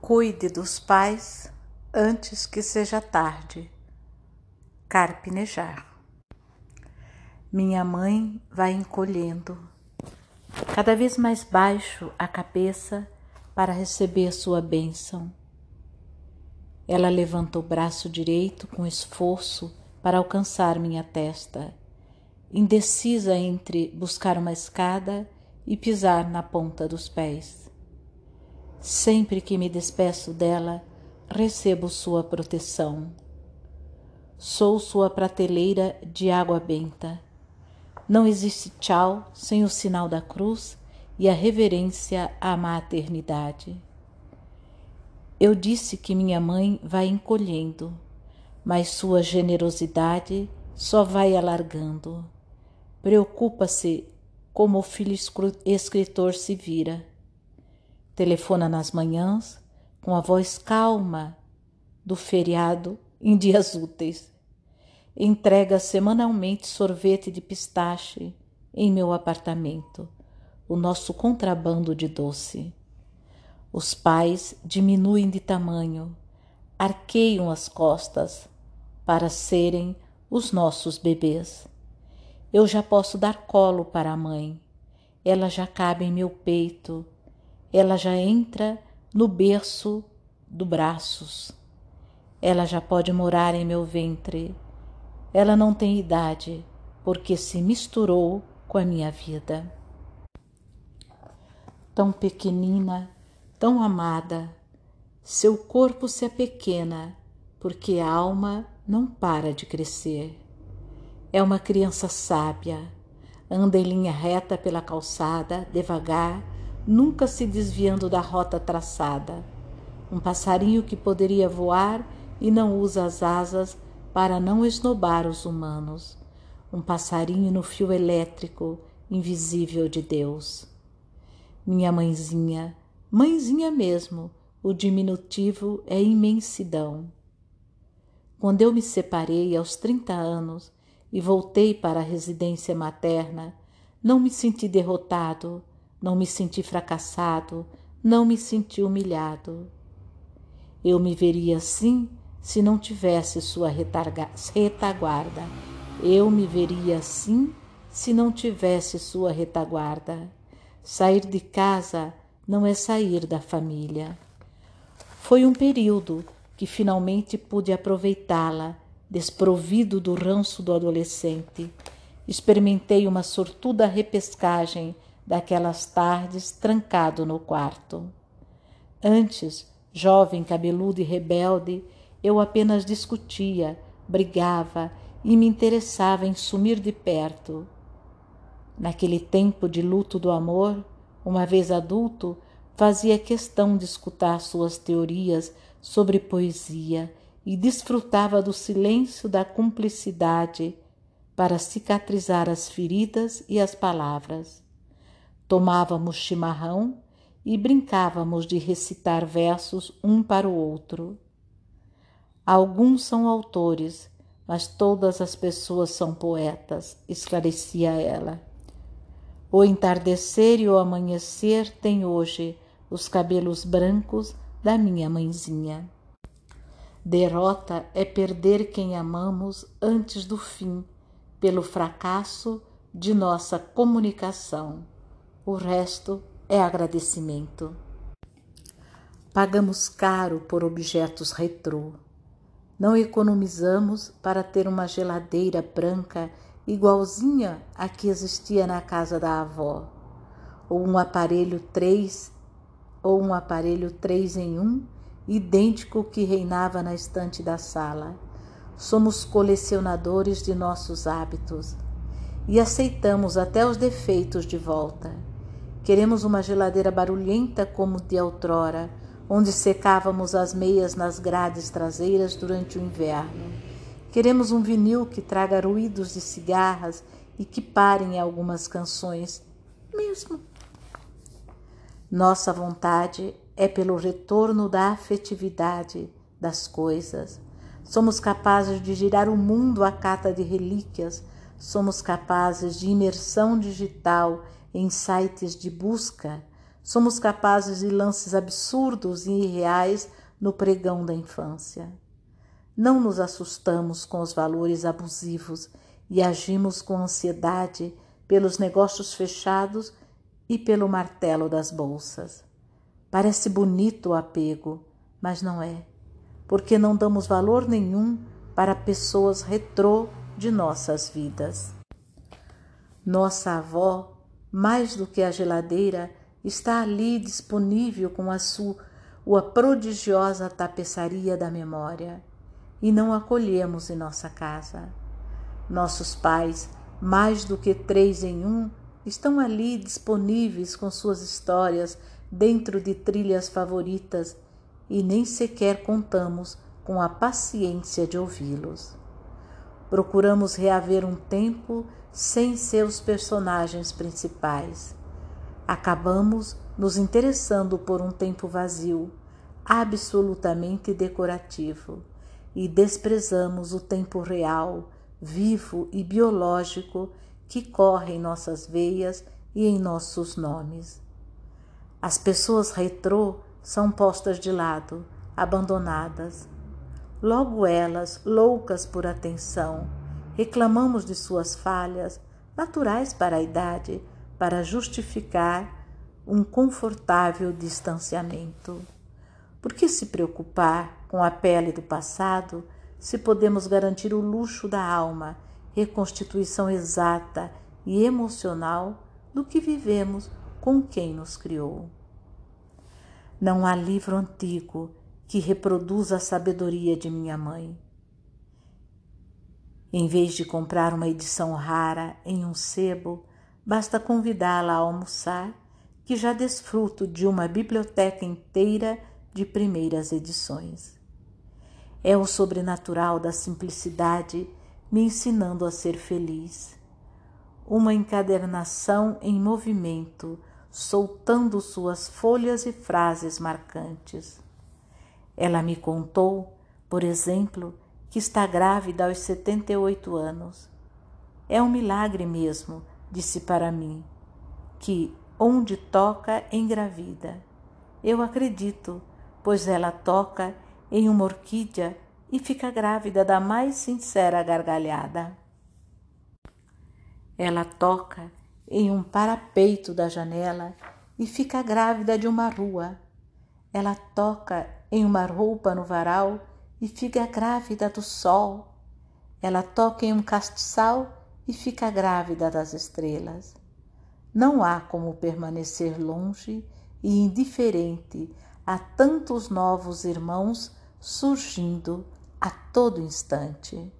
Cuide dos pais antes que seja tarde. Carpinejar. Minha mãe vai encolhendo, cada vez mais baixo a cabeça para receber sua bênção. Ela levanta o braço direito com esforço para alcançar minha testa, indecisa entre buscar uma escada e pisar na ponta dos pés. Sempre que me despeço dela, recebo sua proteção. Sou sua prateleira de água benta. Não existe tchau sem o sinal da cruz e a reverência à maternidade. Eu disse que minha mãe vai encolhendo, mas sua generosidade só vai alargando. Preocupa-se como o filho escritor se vira. Telefona nas manhãs com a voz calma do feriado em dias úteis. Entrega semanalmente sorvete de pistache em meu apartamento, o nosso contrabando de doce. Os pais diminuem de tamanho, arqueiam as costas para serem os nossos bebês. Eu já posso dar colo para a mãe, ela já cabe em meu peito, ela já entra no berço do braços, ela já pode morar em meu ventre. Ela não tem idade, porque se misturou com a minha vida. Tão pequenina, tão amada, seu corpo se apequena, porque a alma não para de crescer. É uma criança sábia, anda em linha reta pela calçada, devagar, nunca se desviando da rota traçada. Um passarinho que poderia voar e não usa as asas para não esnobar os humanos. Um passarinho no fio elétrico invisível de Deus. Minha mãezinha, Mãezinha mesmo, o diminutivo é imensidão. Quando eu me separei aos 30 anos e voltei para a residência materna, não me senti derrotado, não me senti fracassado, não me senti humilhado. Eu me veria assim se não tivesse sua retaguarda. Eu me veria assim se não tivesse sua retaguarda. Sair de casa não é sair da família. Foi um período que finalmente pude aproveitá-la, desprovido do ranço do adolescente. Experimentei uma sortuda repescagem daquelas tardes trancado no quarto. Antes, jovem, cabeludo e rebelde, eu apenas discutia, brigava e me interessava em sumir de perto. Naquele tempo de luto do amor, uma vez adulto, fazia questão de escutar suas teorias sobre poesia e desfrutava do silêncio da cumplicidade para cicatrizar as feridas e as palavras. Tomávamos chimarrão e brincávamos de recitar versos um para o outro. Alguns são autores, mas todas as pessoas são poetas, esclarecia ela. O entardecer e o amanhecer têm hoje os cabelos brancos da minha mãezinha. Derrota é perder quem amamos antes do fim, pelo fracasso de nossa comunicação. O resto é agradecimento. Pagamos caro por objetos retrô. Não economizamos para ter uma geladeira branca igualzinha à que existia na casa da avó, ou um aparelho 3 ou um aparelho 3 em 1 idêntico que reinava na estante da sala. Somos colecionadores de nossos hábitos e aceitamos até os defeitos de volta. Queremos uma geladeira barulhenta como de outrora, onde secávamos as meias nas grades traseiras durante o inverno Queremos um vinil que traga ruídos de cigarras e que parem algumas canções, mesmo. Nossa vontade é pelo retorno da afetividade das coisas. Somos capazes de girar o mundo à cata de relíquias, somos capazes de imersão digital em sites de busca, Somos capazes de lances absurdos e irreais no pregão da infância. Não nos assustamos com os valores abusivos e agimos com ansiedade pelos negócios fechados e pelo martelo das bolsas. Parece bonito o apego, mas não é, porque não damos valor nenhum para pessoas retrô de nossas vidas. Nossa avó, mais do que a geladeira, está ali disponível com a sua prodigiosa tapeçaria da memória e não acolhemos em nossa casa. Nossos pais, mais do que três em um, estão ali disponíveis com suas histórias dentro de trilhas favoritas e nem sequer contamos com a paciência de ouvi-los. Procuramos reaver um tempo sem seus personagens principais. Acabamos nos interessando por um tempo vazio, absolutamente decorativo, e desprezamos o tempo real, vivo e biológico que corre em nossas veias e em nossos nomes. As pessoas retrô são postas de lado, abandonadas. Logo elas, loucas por atenção, reclamamos de suas falhas, naturais para a idade, para justificar um confortável distanciamento. Por que se preocupar com a pele do passado se podemos garantir o luxo da alma, reconstituição exata e emocional do que vivemos com quem nos criou? Não há livro antigo que reproduza a sabedoria de minha mãe. Em vez de comprar uma edição rara em um sebo, basta convidá-la a almoçar, que já desfruto de uma biblioteca inteira de primeiras edições. É o sobrenatural da simplicidade me ensinando a ser feliz. Uma encadernação em movimento, soltando suas folhas e frases marcantes. Ela me contou, por exemplo, que está grávida aos 78 anos. É um milagre mesmo, disse para mim, que onde toca engravida. Eu acredito, pois ela toca em uma orquídea e fica grávida da mais sincera gargalhada. Ela toca em um parapeito da janela e fica grávida de uma rua. Ela toca em uma roupa no varal e fica grávida do sol. Ela toca em um castiçal e fica grávida das estrelas. Não há como permanecer longe e indiferente a tantos novos irmãos surgindo a todo instante.